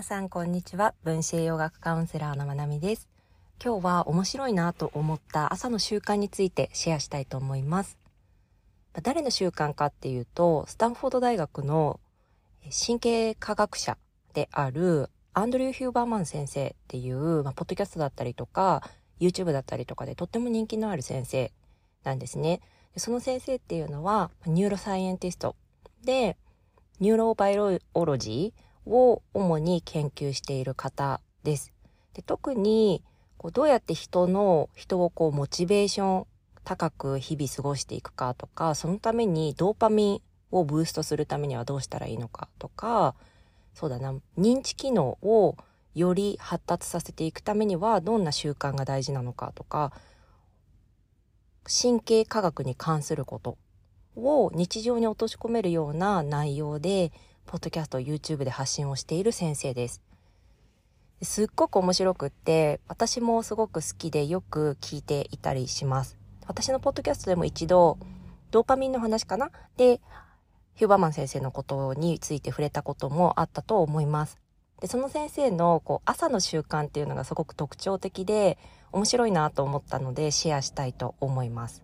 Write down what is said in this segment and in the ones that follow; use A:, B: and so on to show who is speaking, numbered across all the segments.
A: 皆さんこんにちは。分子栄養学カウンセラーのまなみです。今日は面白いなと思った朝の習慣についてシェアしたいと思います。誰の習慣かっていうとスタンフォード大学の神経科学者であるアンドリュー・ヒューバーマン先生っていう、まあ、ポッドキャストだったりとか YouTube だったりとかでとっても人気のある先生なんですね。その先生っていうのは neuroscientistで neurobiology を主に研究している方です。で特にこうどうやって人の人をこうモチベーション高く日々過ごしていくかとかそのためにドーパミンをブーストするためにはどうしたらいいのかとかそうだな認知機能をより発達させていくためにはどんな習慣が大事なのかとか神経科学に関することを日常に落とし込めるような内容でポッドキャスト、YouTube で発信をしている先生です。すっごく面白くって、私もすごく好きでよく聞いていたりします。私のポッドキャストでも一度、ドーパミンの話かな？で、ヒューバーマン先生のことについて触れたこともあったと思います。で、その先生のこう朝の習慣っていうのがすごく特徴的で面白いなと思ったのでシェアしたいと思います。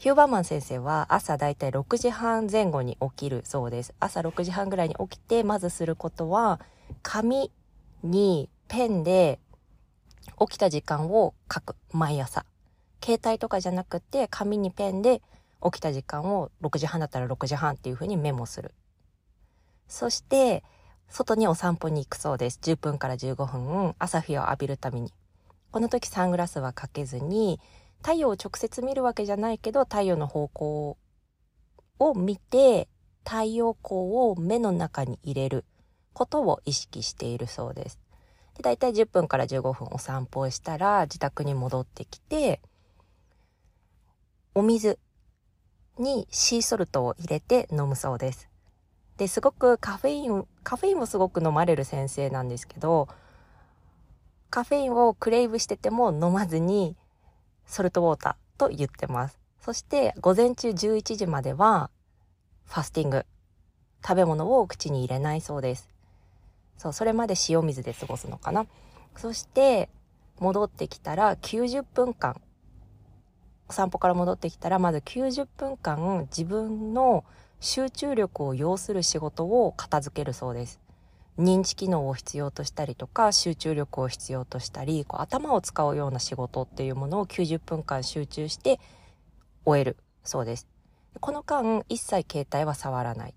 A: ヒューバーマン先生は朝だいたい6時半前後に起きるそうです。朝6時半ぐらいに起きて、まずすることは、紙にペンで起きた時間を書く。毎朝。携帯とかじゃなくて、紙にペンで起きた時間を6時半だったら6時半っていうふうにメモする。そして、外にお散歩に行くそうです。10分から15分、朝日を浴びるために。この時サングラスはかけずに、太陽を直接見るわけじゃないけど太陽の方向を見て太陽光を目の中に入れることを意識しているそうです。で大体10分から15分お散歩をしたら自宅に戻ってきてお水にシーソルトを入れて飲むそうです。ですごくカフェインカフェインをすごく飲まれる先生なんですけどカフェインをクレイブしてても飲まずにソルトウォーターと言ってます。そして午前中11時まではファスティング。食べ物を口に入れないそうです。そう、それまで塩水で過ごすのかな。そして戻ってきたら90分間、お散歩から戻ってきたらまず90分間自分の集中力を要する仕事を片付けるそうです。認知機能を必要としたりとか集中力を必要としたりこう頭を使うような仕事っていうものを90分間集中して終えるそうです。この間一切携帯は触らない。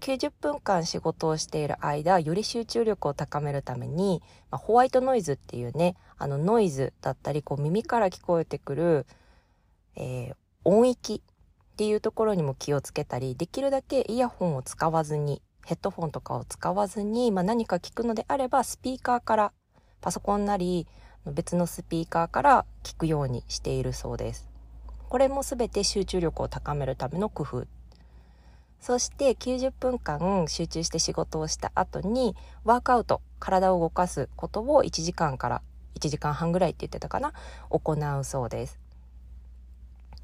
A: 90分間仕事をしている間より集中力を高めるために、まあ、ホワイトノイズっていうねあのノイズだったりこう耳から聞こえてくる、えー、音域っていうところにも気をつけたりできるだけイヤホンを使わずにヘッドフォンとかを使わずに、まあ、何か聞くのであればスピーカーからパソコンなり別のスピーカーから聞くようにしているそうです。これも全て集中力を高めるための工夫。そして90分間集中して仕事をした後にワークアウト、体を動かすことを1時間から1時間半ぐらいって言ってたかな、行うそうです。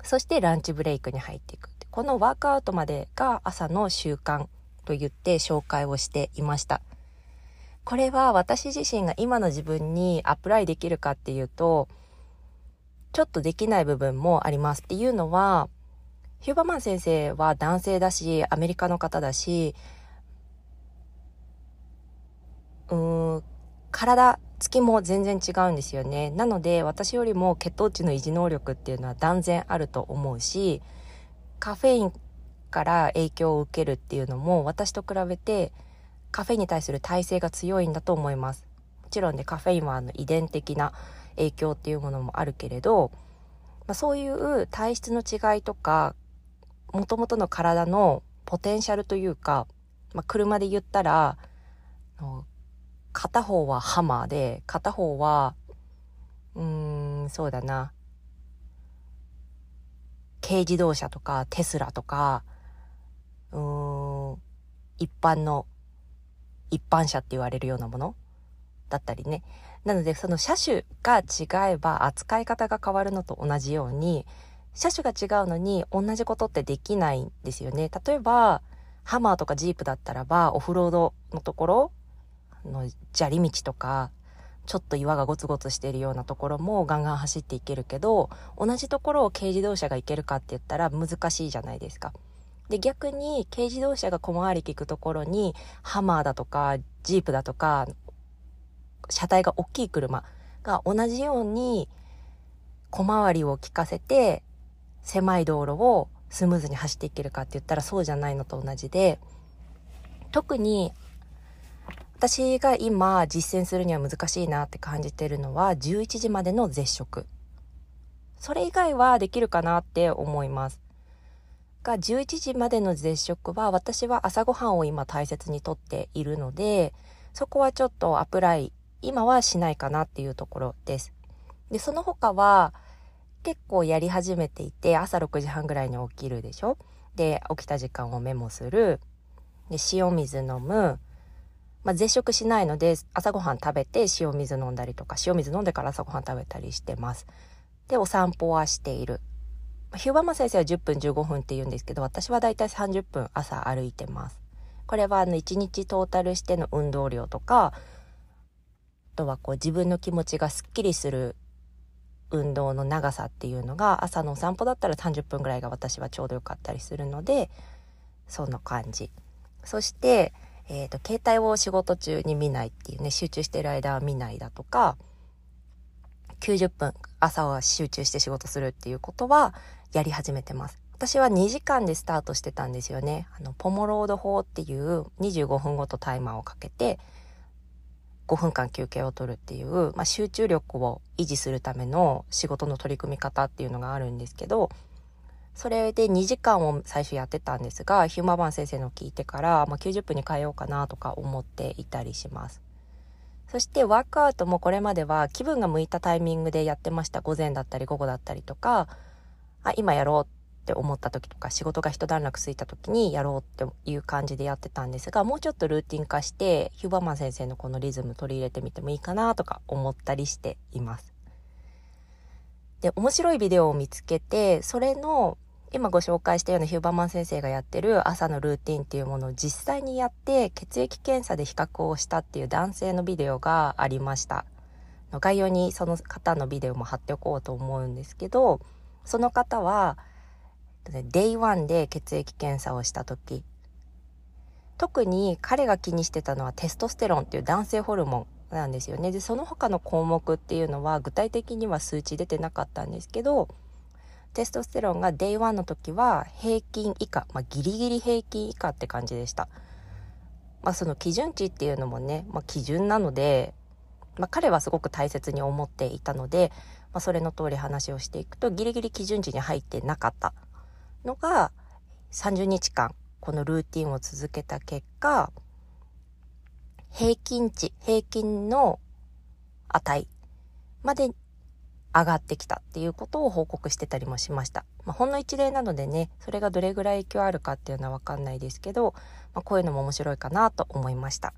A: そしてランチブレイクに入っていく。このワークアウトまでが朝の習慣と言って紹介をしていました。これは私自身が今の自分にアプライできるかっていうと、ちょっとできない部分もありますっていうのは、ヒューバーマン先生は男性だし、アメリカの方だし、うーん、体つきも全然違うんですよね。なので私よりも血糖値の維持能力っていうのは断然あると思うし、カフェインから影響を受けるっていうのも私と比べてカフェインに対する耐性が強いんだと思います。もちろんねカフェインはあの遺伝的な影響っていうものもあるけれど、まあ、そういう体質の違いとかもともとの体のポテンシャルというか、まあ、車で言ったら片方はハマーで片方はうーんそうだな軽自動車とかテスラとか、一般の、一般車って言われるようなものだったりね。なので、その車種が違えば扱い方が変わるのと同じように、車種が違うのに同じことってできないんですよね。例えば、ハマーとかジープだったらば、オフロードのところの砂利道とか、ちょっと岩がゴツゴツしているようなところもガンガン走っていけるけど、同じところを軽自動車が行けるかって言ったら難しいじゃないですか。で、逆に軽自動車が小回り利くところに、ハマーだとか、ジープだとか、車体が大きい車が同じように小回りを利かせて、狭い道路をスムーズに走っていけるかって言ったらそうじゃないのと同じで、特に私が今実践するには難しいなって感じてるのは11時までの絶食。それ以外はできるかなって思います。が11時までの絶食は私は朝ごはんを今大切にとっているのでそこはちょっとアプライ今はしないかなっていうところです。でその他は結構やり始めていて朝6時半ぐらいに起きるでしょ？で起きた時間をメモするで塩水飲むまあ、絶食しないので朝ごはん食べて塩水飲んだりとか塩水飲んでから朝ごはん食べたりしてます。でお散歩はしている。ヒューバーマ先生は10分15分って言うんですけど私はだいたい30分朝歩いてます。これはあの1日トータルしての運動量とかあとはこう自分の気持ちがすっきりする運動の長さっていうのが朝のお散歩だったら30分ぐらいが私はちょうどよかったりするのでそんな感じ。そしてえーと、携帯を仕事中に見ないっていうね集中してる間は見ないだとか90分朝は集中して仕事するっていうことはやり始めてます。私は2時間でスタートしてたんですよね。あのポモロード法っていう25分ごとタイマーをかけて5分間休憩を取るっていう、まあ、集中力を維持するための仕事の取り組み方っていうのがあるんですけどそれで2時間を最初やってたんですが、ヒューマバン先生の聞いてから、まあ、90分に変えようかなとか思っていたりします。そしてワークアウトもこれまでは気分が向いたタイミングでやってました。午前だったり午後だったりとか、あ、今やろうって思った時とか、仕事が一段落ついた時にやろうっていう感じでやってたんですが、もうちょっとルーティン化して、ヒューバーマン先生のこのリズム取り入れてみてもいいかなとか思ったりしています。で、面白いビデオを見つけて、それの今ご紹介したようなヒューバーマン先生がやってる朝のルーティンっていうものを実際にやって血液検査で比較をしたっていう男性のビデオがありました概要にその方のビデオも貼っておこうと思うんですけどその方は day one で血液検査をした時特に彼が気にしてたのはテストステロンっていう男性ホルモンなんですよねでその他の項目っていうのは具体的には数値出てなかったんですけどテストステロンが Day1 の時は平均以下、まあ、ギリギリ平均以下って感じでした。まあ、その基準値っていうのもね、まあ、基準なので、まあ、彼はすごく大切に思っていたので、まあ、それの通り話をしていくとギリギリ基準値に入ってなかったのが30日間このルーティンを続けた結果平均値平均の値まで上がってきたっていうことを報告してたりもしました。まあ、ほんの一例なのでね、それがどれぐらい影響あるかっていうのはわかんないですけど、まあ、こういうのも面白いかなと思いました。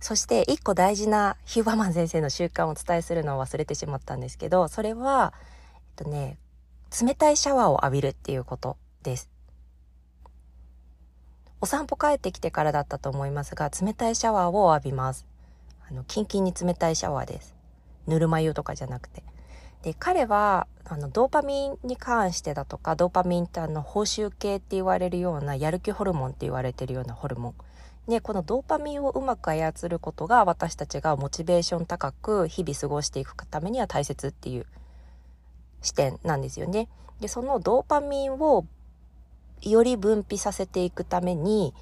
A: そして一個大事なヒューバーマン先生の習慣をお伝えするのを忘れてしまったんですけど、それは、えっとね、冷たいシャワーを浴びるっていうことです。お散歩帰ってきてからだったと思いますが、冷たいシャワーを浴びます。あの、キンキンに冷たいシャワーです。ぬるま湯とかじゃなくて。で、彼は、あの、ドーパミンに関してだとか、ドーパミンってあの、報酬系って言われるような、やる気ホルモンって言われてるようなホルモン。で、このドーパミンをうまく操ることが、私たちがモチベーション高く日々過ごしていくためには大切っていう視点なんですよね。で、そのドーパミンをより分泌させていくために、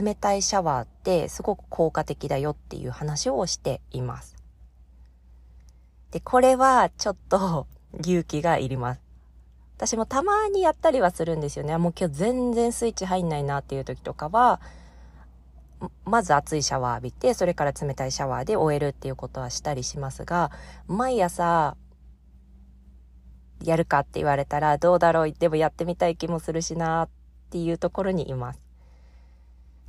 A: 冷たいシャワーってすごく効果的だよっていう話をしています。で、これはちょっと 勇気がいります。私もたまにやったりはするんですよね。もう今日全然スイッチ入んないなっていう時とかは、まず熱いシャワー浴びて、それから冷たいシャワーで終えるっていうことはしたりしますが、毎朝、やるかって言われたらどうだろうでもやってみたい気もするしなっていうところにいます。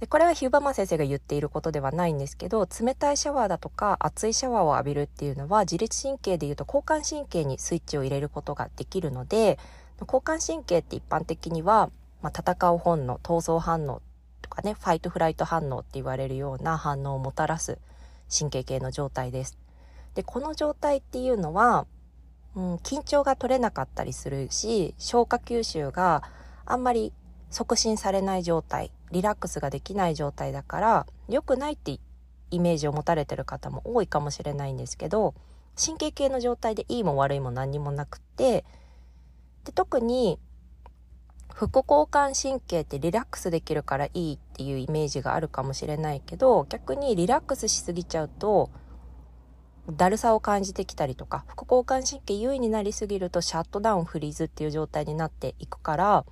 A: でこれはヒューバーマン先生が言っていることではないんですけど冷たいシャワーだとか熱いシャワーを浴びるっていうのは自律神経でいうと交感神経にスイッチを入れることができるので交感神経って一般的にはまあ、戦う本能闘争反応とかねファイトフライト反応って言われるような反応をもたらす神経系の状態です。でこの状態っていうのは、うん、緊張が取れなかったりするし消化吸収があんまり促進されない状態リラックスができない状態だから良くないってイメージを持たれてる方も多いかもしれないんですけど神経系の状態でいいも悪いも何にもなくってで特に副交感神経ってリラックスできるからいいっていうイメージがあるかもしれないけど逆にリラックスしすぎちゃうとだるさを感じてきたりとか副交感神経優位になりすぎるとシャットダウンフリーズっていう状態になっていくから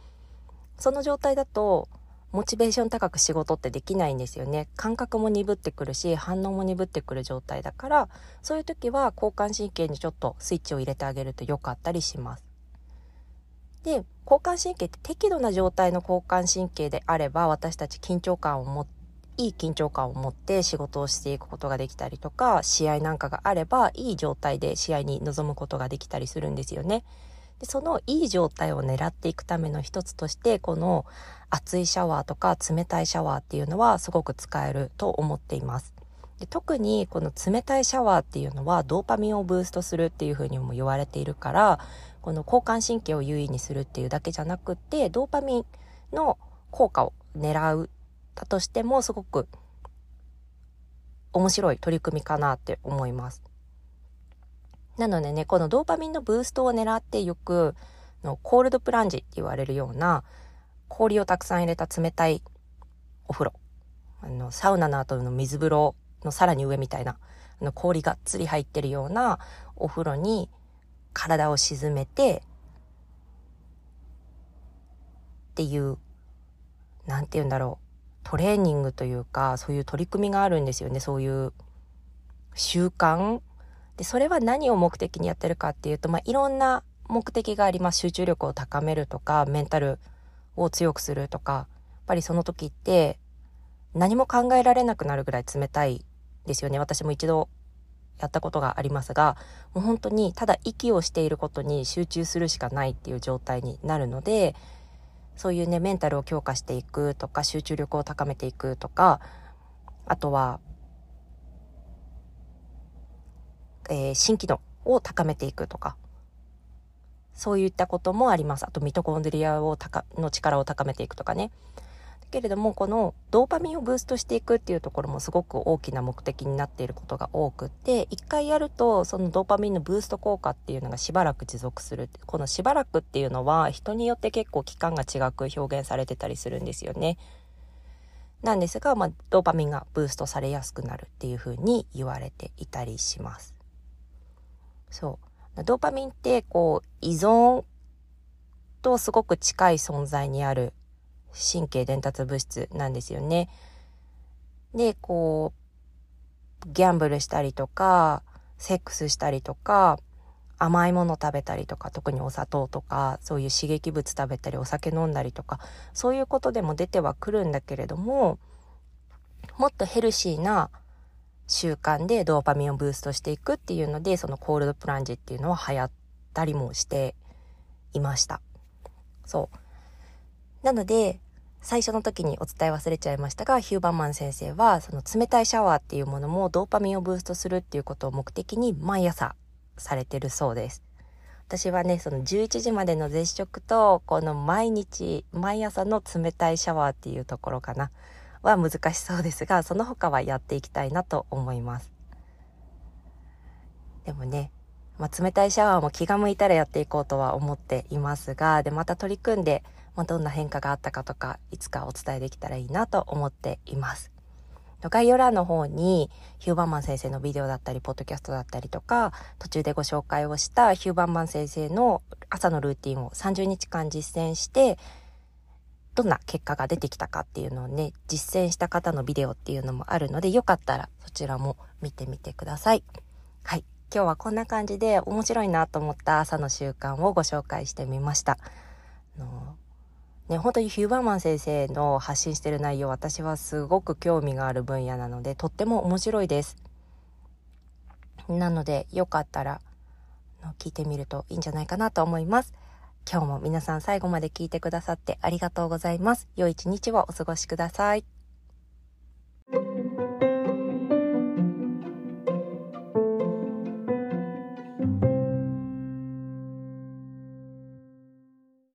A: その状態だとモチベーション高く仕事ってできないんですよね。感覚も鈍ってくるし反応も鈍ってくる状態だからそういう時は交感神経にちょっとスイッチを入れてあげると良かったりします。で交感神経って適度な状態の交感神経であれば私たち緊張感を持っていい緊張感を持って仕事をしていくことができたりとか試合なんかがあればいい状態で試合に臨むことができたりするんですよね。でそのいい状態を狙っていくための一つとしてこの熱いシャワーとか冷たいシャワーっていうのはすごく使えると思っています。で特にこの冷たいシャワーっていうのはドーパミンをブーストするっていうふうにも言われているからこの交感神経を優位にするっていうだけじゃなくってドーパミンの効果を狙うたとしてもすごく面白い取り組みかなって思います。なのでねこのドーパミンのブーストを狙ってよくのコールドプランジって言われるような氷をたくさん入れた冷たいお風呂あのサウナの後の水風呂のさらに上みたいなあの氷がっつり入ってるようなお風呂に体を沈めてっていう何て言うんだろうトレーニングというかそういう取り組みがあるんですよね。そういう習慣。でそれは何を目的にやってるかっていうと、まあ、いろんな目的があります。集中力を高めるとかメンタルを強くするとか。やっぱりその時って何も考えられなくなるぐらい冷たいですよね私も一度やったことがありますがもう本当にただ息をしていることに集中するしかないっていう状態になるのでそういうねメンタルを強化していくとか集中力を高めていくとかあとは、えー、新機能を高めていくとかそういったこともあります。あとミトコンドリアを高の力を高めていくとかね。けれどもこのドーパミンをブーストしていくっていうところもすごく大きな目的になっていることが多くって一回やるとそのドーパミンのブースト効果っていうのがしばらく持続するこのしばらくっていうのは人によって結構期間が違く表現されてたりするんですよね。なんですが、まあ、ドーパミンがブーストされやすくなるっていうふうに言われていたりします。そうドーパミンってこう依存とすごく近い存在にある神経伝達物質なんですよね。で、こう、ギャンブルしたりとか、セックスしたりとか、甘いもの食べたりとか、特にお砂糖とか、そういう刺激物食べたり、お酒飲んだりとか、そういうことでも出てはくるんだけれども、もっとヘルシーな習慣でドーパミンをブーストしていくっていうので、そのコールドプランジっていうのは流行ったりもしていました。そう。なので、最初の時にお伝え忘れちゃいましたが、ヒューバーマン先生は、その冷たいシャワーっていうものもドーパミンをブーストするっていうことを目的に毎朝されてるそうです。私はね、その11時までの絶食と、この毎日、毎朝の冷たいシャワーっていうところかな、は難しそうですが、その他はやっていきたいなと思います。でもね、まあ、冷たいシャワーも気が向いたらやっていこうとは思っていますが、で、また取り組んで、まあ、どんな変化があったかとかいつかお伝えできたらいいなと思っています。概要欄の方にヒューバンマン先生のビデオだったりポッドキャストだったりとか途中でご紹介をしたヒューバンマン先生の朝のルーティンを30日間実践してどんな結果が出てきたかっていうのをね実践した方のビデオっていうのもあるのでよかったらそちらも見てみてください。はい。今日はこんな感じで面白いなと思った朝の習慣をご紹介してみました。あのね、本当にヒューバーマン先生の発信してる内容私はすごく興味がある分野なのでとっても面白いです。なのでよかったら聞いてみるといいんじゃないかなと思います。今日も皆さん最後まで聞いてくださってありがとうございます。良い一日をお過ごしください。